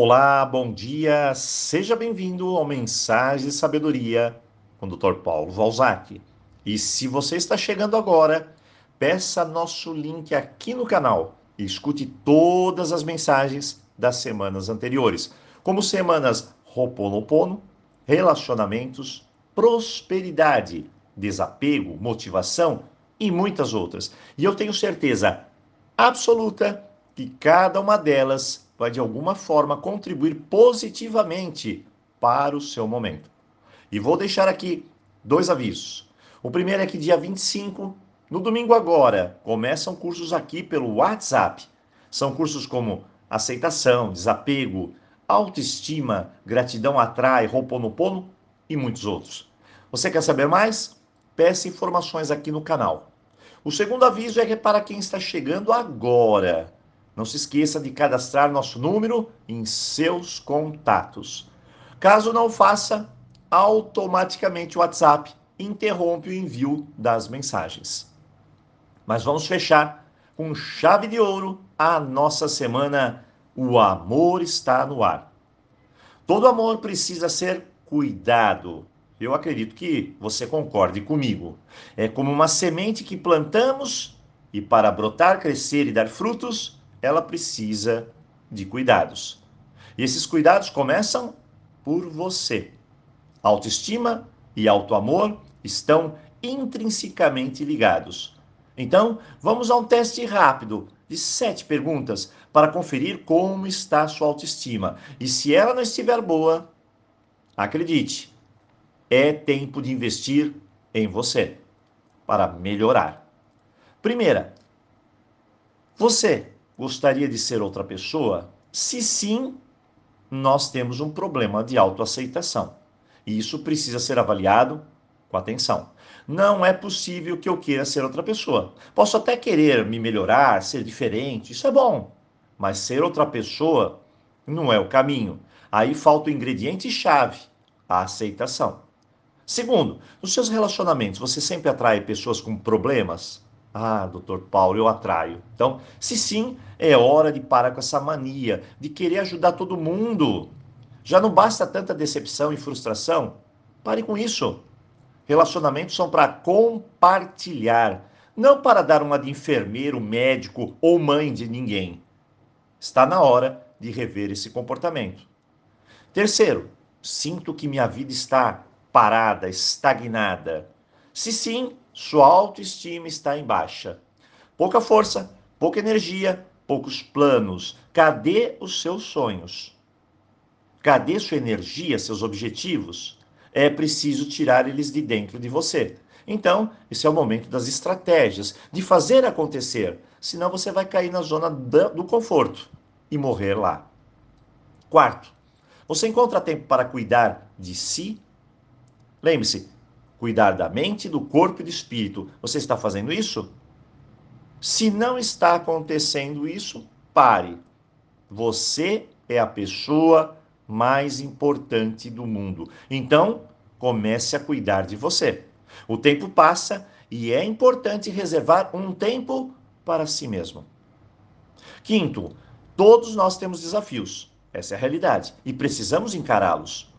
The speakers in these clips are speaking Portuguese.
Olá, bom dia, seja bem-vindo ao Mensagem de Sabedoria com o Dr. Paulo Valzac. E se você está chegando agora, peça nosso link aqui no canal e escute todas as mensagens das semanas anteriores, como semanas Roponopono, relacionamentos, prosperidade, desapego, motivação e muitas outras. E eu tenho certeza absoluta que cada uma delas vai de alguma forma contribuir positivamente para o seu momento. E vou deixar aqui dois avisos. O primeiro é que dia 25, no domingo agora, começam cursos aqui pelo WhatsApp. São cursos como aceitação, desapego, autoestima, gratidão atrai, roponopono e muitos outros. Você quer saber mais? Peça informações aqui no canal. O segundo aviso é que é para quem está chegando agora. Não se esqueça de cadastrar nosso número em seus contatos. Caso não faça, automaticamente o WhatsApp interrompe o envio das mensagens. Mas vamos fechar com chave de ouro a nossa semana O Amor está no ar. Todo amor precisa ser cuidado. Eu acredito que você concorde comigo. É como uma semente que plantamos e para brotar, crescer e dar frutos, ela precisa de cuidados. E esses cuidados começam por você. Autoestima e autoamor estão intrinsecamente ligados. Então, vamos a um teste rápido de sete perguntas para conferir como está sua autoestima. E se ela não estiver boa, acredite, é tempo de investir em você para melhorar. Primeira, você Gostaria de ser outra pessoa? Se sim, nós temos um problema de autoaceitação. E isso precisa ser avaliado com atenção. Não é possível que eu queira ser outra pessoa. Posso até querer me melhorar, ser diferente, isso é bom. Mas ser outra pessoa não é o caminho. Aí falta o ingrediente chave, a aceitação. Segundo, nos seus relacionamentos, você sempre atrai pessoas com problemas? Ah, doutor Paulo, eu atraio. Então, se sim, é hora de parar com essa mania de querer ajudar todo mundo. Já não basta tanta decepção e frustração? Pare com isso. Relacionamentos são para compartilhar, não para dar uma de enfermeiro, médico ou mãe de ninguém. Está na hora de rever esse comportamento. Terceiro, sinto que minha vida está parada, estagnada. Se sim, sua autoestima está em baixa. Pouca força, pouca energia, poucos planos. Cadê os seus sonhos? Cadê sua energia, seus objetivos? É preciso tirar eles de dentro de você. Então, esse é o momento das estratégias, de fazer acontecer. Senão você vai cair na zona do conforto e morrer lá. Quarto, você encontra tempo para cuidar de si? Lembre-se, cuidar da mente, do corpo e do espírito. Você está fazendo isso? Se não está acontecendo isso, pare. Você é a pessoa mais importante do mundo. Então, comece a cuidar de você. O tempo passa e é importante reservar um tempo para si mesmo. Quinto, todos nós temos desafios. Essa é a realidade e precisamos encará-los.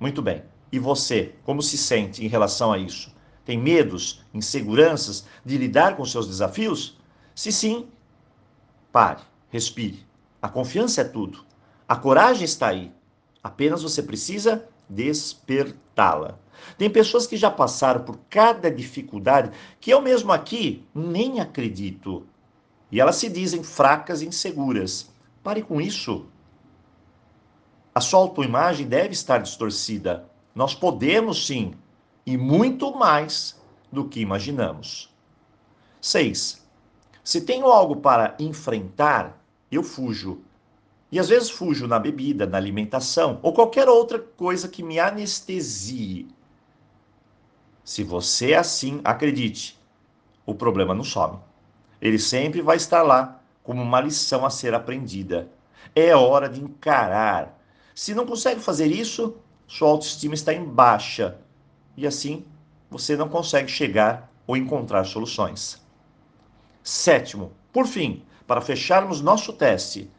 Muito bem. E você, como se sente em relação a isso? Tem medos, inseguranças de lidar com seus desafios? Se sim, pare, respire. A confiança é tudo. A coragem está aí. Apenas você precisa despertá-la. Tem pessoas que já passaram por cada dificuldade que eu mesmo aqui nem acredito. E elas se dizem fracas e inseguras. Pare com isso. A sua autoimagem deve estar distorcida. Nós podemos sim, e muito mais do que imaginamos. 6. Se tenho algo para enfrentar, eu fujo. E às vezes fujo na bebida, na alimentação ou qualquer outra coisa que me anestesie. Se você é assim, acredite, o problema não some. Ele sempre vai estar lá como uma lição a ser aprendida. É hora de encarar. Se não consegue fazer isso, sua autoestima está em baixa e assim você não consegue chegar ou encontrar soluções. Sétimo, por fim, para fecharmos nosso teste,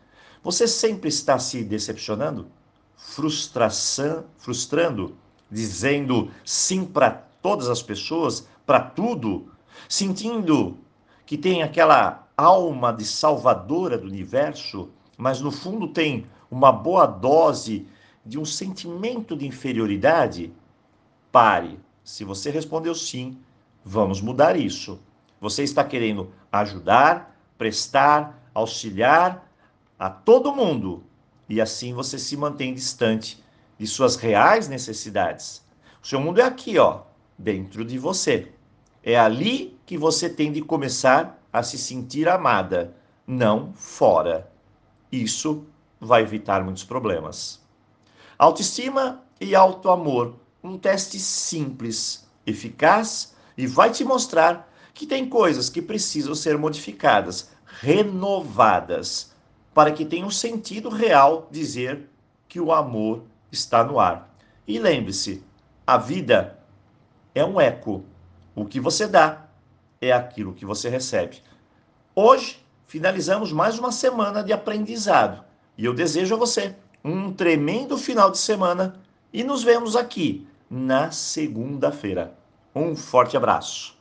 Você sempre está se decepcionando? Frustração, frustrando? Dizendo sim para todas as pessoas, para tudo? Sentindo que tem aquela alma de salvadora do universo, mas no fundo tem uma boa dose de um sentimento de inferioridade? Pare. Se você respondeu sim, vamos mudar isso. Você está querendo ajudar, prestar, auxiliar a todo mundo e assim você se mantém distante de suas reais necessidades. O seu mundo é aqui, ó, dentro de você. É ali que você tem de começar a se sentir amada, não fora. Isso vai evitar muitos problemas. Autoestima e autoamor, um teste simples, eficaz e vai te mostrar que tem coisas que precisam ser modificadas, renovadas, para que tenha um sentido real dizer que o amor está no ar. E lembre-se, a vida é um eco. O que você dá é aquilo que você recebe. Hoje finalizamos mais uma semana de aprendizado e eu desejo a você um tremendo final de semana e nos vemos aqui na segunda-feira. Um forte abraço.